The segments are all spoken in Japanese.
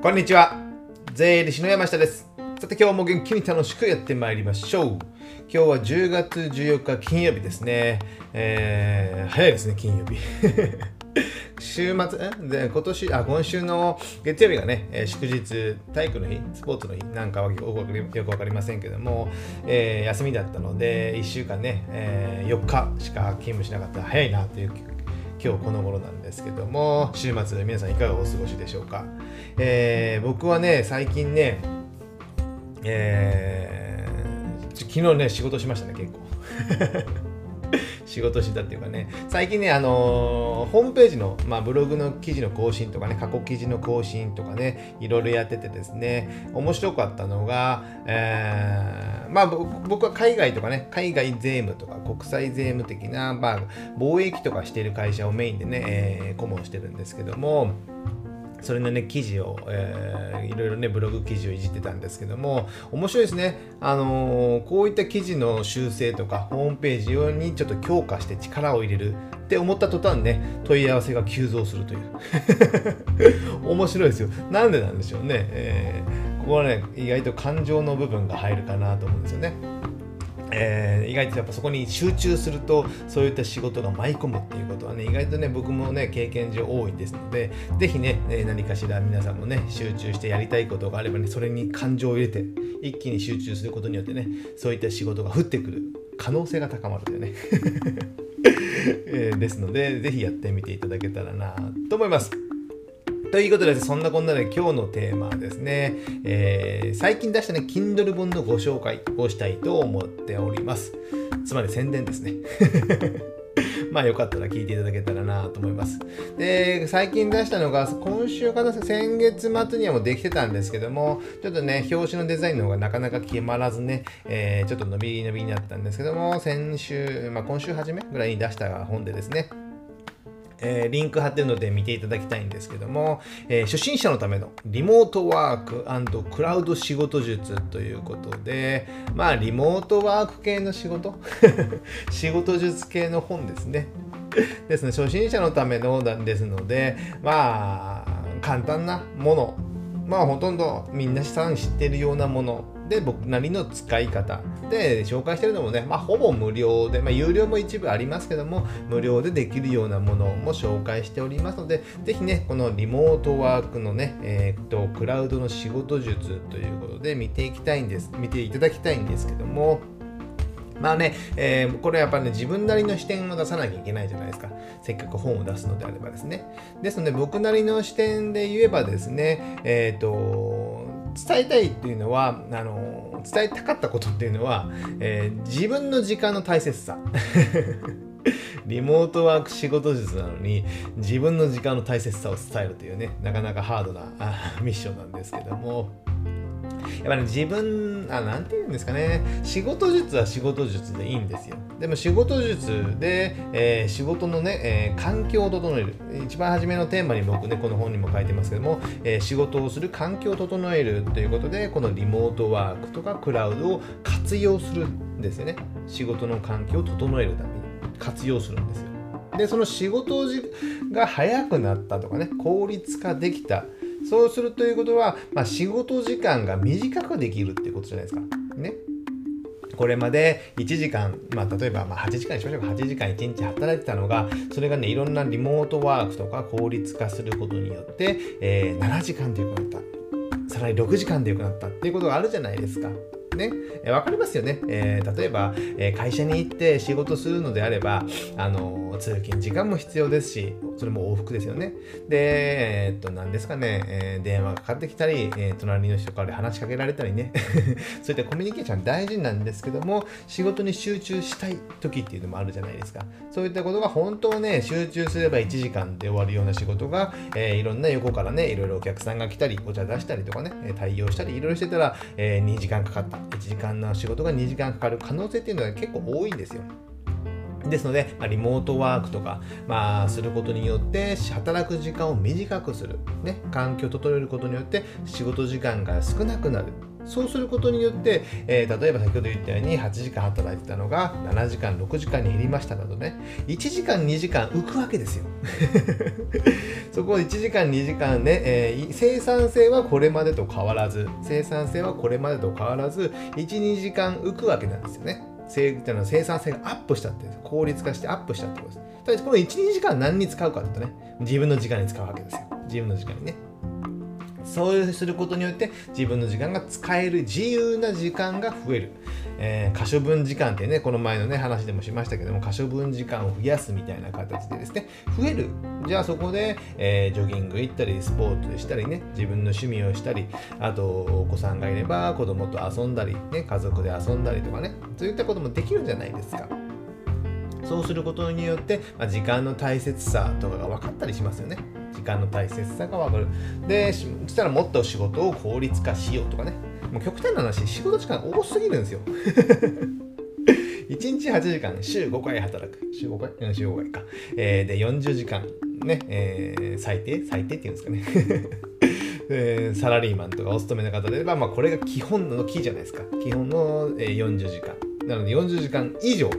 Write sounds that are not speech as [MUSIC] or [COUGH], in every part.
こんにちは。税理士の山下です。さて今日も元気に楽しくやってまいりましょう。今日は10月14日金曜日ですね。えー、早いですね金曜日。[LAUGHS] 週末で今年あ今週の月曜日がね、えー、祝日体育の日スポーツの日なんかはよく分かりませんけども、えー、休みだったので1週間ね、えー、4日しか勤務しなかったら早いなという今日この頃なんですけども週末皆さんいかがお過ごしでしょうか、えー、僕はね最近ね、えー、昨日ね仕事しましたね結構。仕事したっていうかね、最近ね、あのー、ホームページの、まあ、ブログの記事の更新とかね、過去記事の更新とかね、いろいろやっててですね、面白かったのが、えー、まあ、僕は海外とかね、海外税務とか国際税務的な、まあ、貿易とかしてる会社をメインでね、えー、顧問してるんですけども、それのね、記事を、えー、いろいろね、ブログ記事をいじってたんですけども、面白いですね。あのー、こういった記事の修正とか、ホームページ用にちょっと強化して力を入れるって思った途端ね、問い合わせが急増するという。[LAUGHS] 面白いですよ。なんでなんでしょうね。えー、ここはね、意外と感情の部分が入るかなと思うんですよね。えー、意外とやっぱそこに集中するとそういった仕事が舞い込むっていうことはね意外とね僕もね経験上多いですので是非ねえ何かしら皆さんもね集中してやりたいことがあればねそれに感情を入れて一気に集中することによってねそういった仕事が降ってくる可能性が高まるというね [LAUGHS] えー、ですので是非やってみていただけたらなと思います。ということで、そんなこんなで今日のテーマはですね、えー、最近出したね、Kindle 本のご紹介をしたいと思っております。つまり宣伝ですね。[LAUGHS] まあよかったら聞いていただけたらなと思います。で、最近出したのが、今週かな、先月末にはもうできてたんですけども、ちょっとね、表紙のデザインの方がなかなか決まらずね、えー、ちょっと伸び伸びになったんですけども、先週、まあ今週初めぐらいに出した本でですね、えー、リンク貼ってるので見ていただきたいんですけども、えー、初心者のためのリモートワーククラウド仕事術ということで、まあ、リモートワーク系の仕事？[LAUGHS] 仕事術系の本ですね。ですね、初心者のためのですので、まあ、簡単なもの、まあ、ほとんどみんなさん知ってるようなもの。で僕なりの使い方で紹介してるのもね、まあ、ほぼ無料で、まあ、有料も一部ありますけども無料でできるようなものも紹介しておりますのでぜひねこのリモートワークのね、えー、っとクラウドの仕事術ということで見ていきたいんです見ていただきたいんですけどもまあね、えー、これやっぱね、自分なりの視点を出さなきゃいけないじゃないですか。せっかく本を出すのであればですね。ですので、僕なりの視点で言えばですね、えっ、ー、と、伝えたいっていうのはあの伝えたかったことっていうのは、えー、自分の時間の大切さ。[LAUGHS] リモートワーク仕事術なのに自分の時間の大切さを伝えるというねなかなかハードなミッションなんですけども。やっぱり、ね、自分、あ、なんて言うんですかね、仕事術は仕事術でいいんですよ。でも仕事術で、えー、仕事のね、えー、環境を整える。一番初めのテーマに僕ね、この本にも書いてますけども、えー、仕事をする環境を整えるということで、このリモートワークとかクラウドを活用するんですよね。仕事の環境を整えるために活用するんですよ。で、その仕事が早くなったとかね、効率化できた。そうするということは、まあ、仕事時間が短くできるっていうことじゃないですか。ね。これまで1時間、まあ、例えばま8時間にしましょうか、8時間1日働いてたのが、それがね、いろんなリモートワークとか効率化することによって、えー、7時間でよくなった。さらに6時間でよくなったっていうことがあるじゃないですか。ね、えわかりますよね。えー、例えば、えー、会社に行って仕事するのであれば、あの通勤時間も必要ですし、それも往復ですよね。で、えー、っと、何ですかね、えー、電話がかかってきたり、えー、隣の人から話しかけられたりね、[LAUGHS] そういったコミュニケーション大事なんですけども、仕事に集中したい時っていうのもあるじゃないですか。そういったことが本当はね、集中すれば1時間で終わるような仕事が、えー、いろんな横からね、いろいろお客さんが来たり、お茶出したりとかね、対応したり、いろいろしてたら、え、2時間かかった。1時間の仕事が2時間かかる可能性っていうのは結構多いんですよ。ですので、まあ、リモートワークとか、まあ、することによって働く時間を短くする、ね、環境を整えることによって仕事時間が少なくなる。そうすることによって、えー、例えば先ほど言ったように8時間働いてたのが7時間6時間に減りましたなどね。1時間2時間浮くわけですよ。[LAUGHS] そこを1時間2時間ね、えー、生産性はこれまでと変わらず生産性はこれまでと変わらず12時間浮くわけなんですよね。生生産性がアップしたって効率化してアップしたってことです。ただこの12時間何に使うかってね。自分の時間に使うわけですよ。自分の時間にね。そうすることによって自分の時間が使える自由な時間が増える、えー、可処分時間ってねこの前のね話でもしましたけども可処分時間を増やすみたいな形でですね増えるじゃあそこで、えー、ジョギング行ったりスポーツしたりね自分の趣味をしたりあとお子さんがいれば子供と遊んだり、ね、家族で遊んだりとかねそういったこともできるんじゃないですか。そうすることによって、まあ、時間の大切さとかが分かったりしますよね。時間の大切さが分かる。で、そしたらもっと仕事を効率化しようとかね。もう極端な話、仕事時間多すぎるんですよ。[LAUGHS] 1日8時間、週5回働く。週5回？うん、週5回か。えー、で、40時間、ね、えー、最低？最低っていうんですかね。[LAUGHS] えー、サラリーマンとかお勤めの方であれば、まあ、これが基本のキーじゃないですか。基本の、えー、40時間。なので40時間以上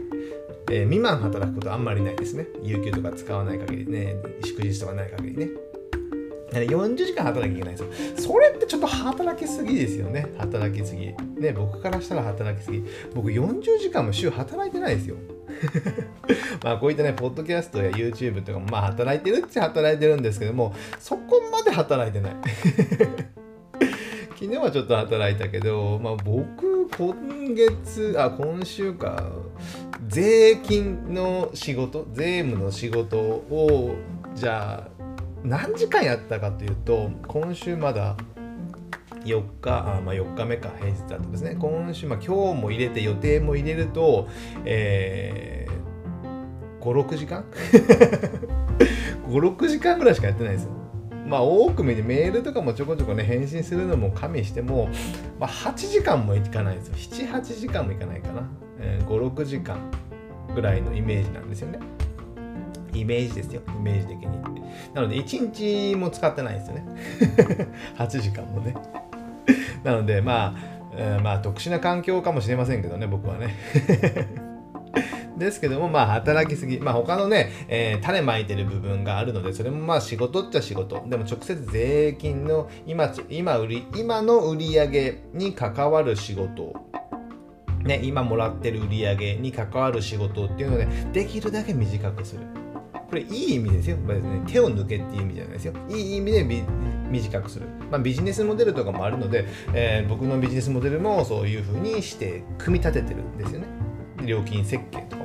えー、未満働くことあんまりないですね。有給とか使わない限りね、祝日とかない限りね。40時間働きゃいけないんですよ。それってちょっと働きすぎですよね。働きすぎ。ね、僕からしたら働きすぎ。僕40時間も週働いてないですよ。[LAUGHS] まあこういったね、ポッドキャストや YouTube とかもまあ働いてるっちゃ働いてるんですけども、そこまで働いてない。[LAUGHS] 昨日はちょっと働いたけど、まあ僕、今月、あ、今週か、税金の仕事税務の仕事をじゃあ何時間やったかというと今週まだ4日あ、まあ、4日目か平日だったんですね。今週、まあ、今日も入れて予定も入れると、えー、56時間？[LAUGHS] 56時間ぐらいしかやってないですよ。まあ多く見てメールとかもちょこちょこね返信するのも加味しても、まあ、8時間もいかないですよ78時間もいかないかなえー、56時間ぐらいのイメージなんですよね。イメージですよ、イメージ的に。なので、1日も使ってないですよね。[LAUGHS] 8時間もね。なので、まあ、えー、まあ、特殊な環境かもしれませんけどね、僕はね。ですけども、まあ、働きすぎ。まあ、他のね、えー、種まいてる部分があるので、それもまあ、仕事っちゃ仕事。でも、直接税金の今、今売り、今の売り上げに関わる仕事ね、今もらってる売り上げに関わる仕事っていうので、できるだけ短くする。これいい意味ですよ。別に手を抜けっていう意味じゃないですよ。いい意味で短くする。まあ、ビジネスモデルとかもあるので、えー、僕のビジネスモデルもそういうふうにして組み立ててるんですよね。料金設計と。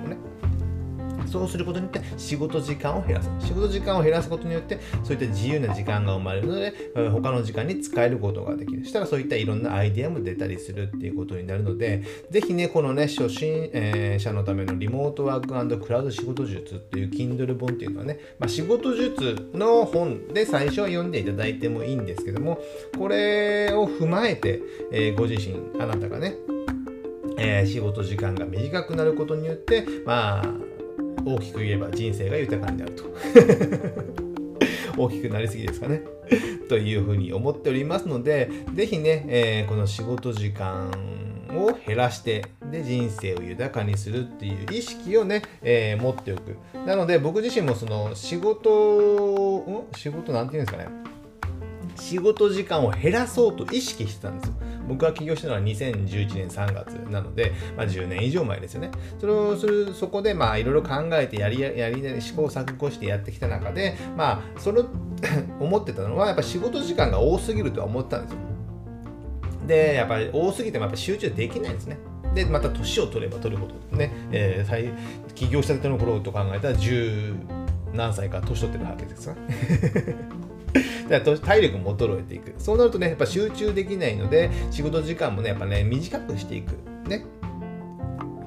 そうすることによって仕事時間を減らす。仕事時間を減らすことによって、そういった自由な時間が生まれるので、他の時間に使えることができる。そしたらそういったいろんなアイデアも出たりするっていうことになるので、ぜひね、このね、初心、者のためのリモートワーククラウド仕事術っていう Kindle 本っていうのはね、まあ、仕事術の本で最初は読んでいただいてもいいんですけども、これを踏まえて、えー、ご自身、あなたがね、えー、仕事時間が短くなることによって、まあ、大きく言えば人生が豊かになると。[LAUGHS] 大きくなりすぎですかね。[LAUGHS] というふうに思っておりますので是非ね、えー、この仕事時間を減らしてで人生を豊かにするっていう意識をね、えー、持っておく。なので僕自身もその仕事ん仕事なんていうんですかね。仕事時間を減らそうと意識してたんですよ。僕が起業したのは2011年3月なので、まあ、10年以上前ですよね。それをする、そこで、まあ、いろいろ考えてやり、やり、試行錯誤してやってきた中で、まあ、それ [LAUGHS] 思ってたのは、やっぱ仕事時間が多すぎるとは思ったんですよ。で、やっぱり多すぎてもやっぱ集中できないんですね。で、また年を取れば取るほどね、えー、起業したての頃と考えたら10何歳か年取ってるわけですかだから体力も衰えていく。そうなるとね、やっぱ集中できないので、仕事時間もね、やっぱね、短くしていく。ね。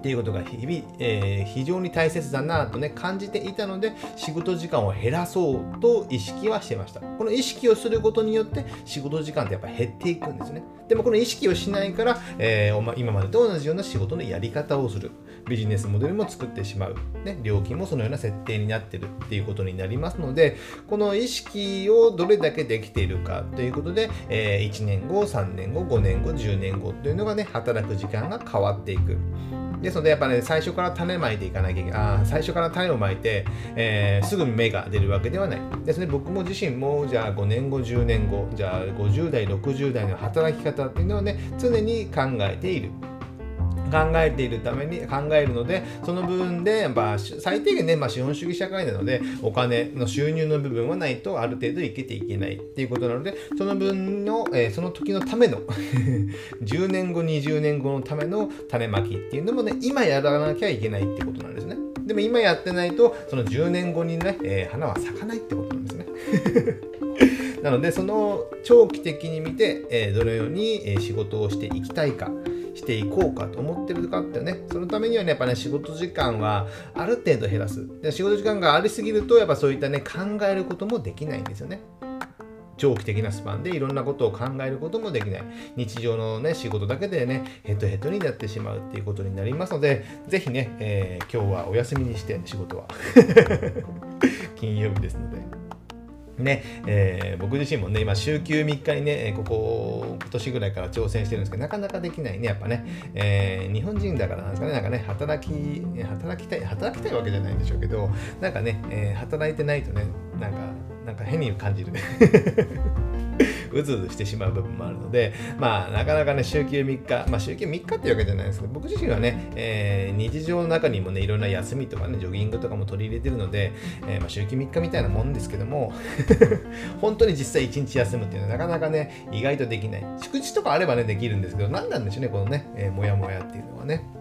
っていうことが日々、えー、非常に大切だなとね感じていたので仕事時間を減らそうと意識はしてました。この意識をすることによって仕事時間ってやっぱ減っていくんですね。でもこの意識をしないから、えー、今までと同じような仕事のやり方をする。ビジネスモデルも作ってしまう、ね、料金もそのような設定になってるっていうことになりますのでこの意識をどれだけできているかということで、えー、1年後3年後5年後10年後というのがね働く時間が変わっていく。ですので、やっぱね、最初から種まいていかなきゃいけない。あ最初から種をまいて、えー、すぐ芽が出るわけではない。ですね、僕も自身も、じゃあ5年後、10年後、じゃあ50代、60代の働き方っていうのはね、常に考えている。考えているために考えるのでその部分で、まあ、最低限ね、まあ、資本主義社会なのでお金の収入の部分はないとある程度いけていけないっていうことなのでその分の、えー、その時のための [LAUGHS] 10年後20年後のための種まきっていうのもね今やらなきゃいけないってことなんですね。でも今やってないとその10年後にね、えー、花は咲かないってことなんですね。[LAUGHS] なのでその長期的に見て、えー、どのように仕事をしていきたいか。していこうかと思ってるかってね、そのためにはね、やっぱね、仕事時間はある程度減らす。で仕事時間がありすぎると、やっぱそういったね、考えることもできないんですよね。長期的なスパンでいろんなことを考えることもできない。日常のね、仕事だけでね、ヘッドヘッドになってしまうっていうことになりますので、ぜひね、えー、今日はお休みにして仕事は。[LAUGHS] 金曜日ですので。ねえー、僕自身もね、今、週休3日にね、ここ、今年ぐらいから挑戦してるんですけど、なかなかできないね、やっぱね、えー、日本人だからなんですかね、なんかね、働き、働きたい、働きたいわけじゃないんでしょうけど、なんかね、えー、働いてないとね、なんか、なんか変に感じる。うずうずしてしまう部分もあるので、まあ、なかなかね、週休3日、まあ、週休3日っていうわけじゃないですけど、僕自身はね、えー、日常の中にもね、いろんな休みとかね、ジョギングとかも取り入れてるので、えー、まあ、週休3日みたいなもんですけども、[LAUGHS] 本当に実際1日休むっていうのはなかなかね、意外とできない。祝日とかあればね、できるんですけど、何なんでしょうね、このね、えー、もやもやっていうのはね。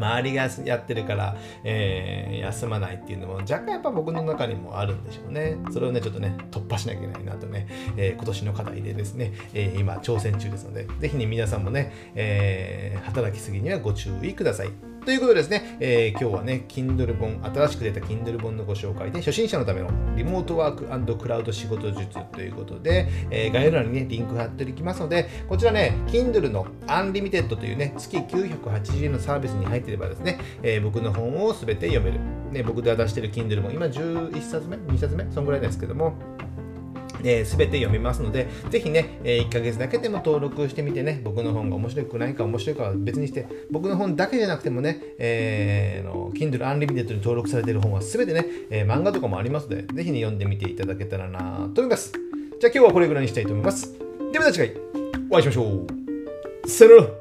周りがやってるから、えー、休まないっていうのも若干やっぱ僕の中にもあるんでしょうね。それをね、ちょっとね、突破しなきゃいけないなとね、えー、今年の課題でですね、えー、今挑戦中ですので、ぜひね、皆さんもね、え働きすぎにはご注意ください。ということでですね、えー、今日はね、Kindle 本、新しく出た Kindle 本のご紹介で、初心者のためのリモートワーククラウド仕事術ということで、えー、概要欄にね、リンク貼っておきますので、こちらね、Kindle の Unlimited というね、月980円のサービスに入っていればですね、えー、僕の本をすべて読める。ね、僕が出してる Kindle 本、今11冊目 ?2 冊目そんぐらいですけども、えー、全て読みますので、ぜひね、えー、1ヶ月だけでも登録してみてね、僕の本が面白くないか面白いかは別にして、僕の本だけじゃなくてもね、えー、の Kindle Unlimited に登録されている本は全てね、えー、漫画とかもありますので、ぜひね、読んでみていただけたらなと思います。じゃあ今日はこれぐらいにしたいと思います。ではまた次回お会いしましょう。さよなら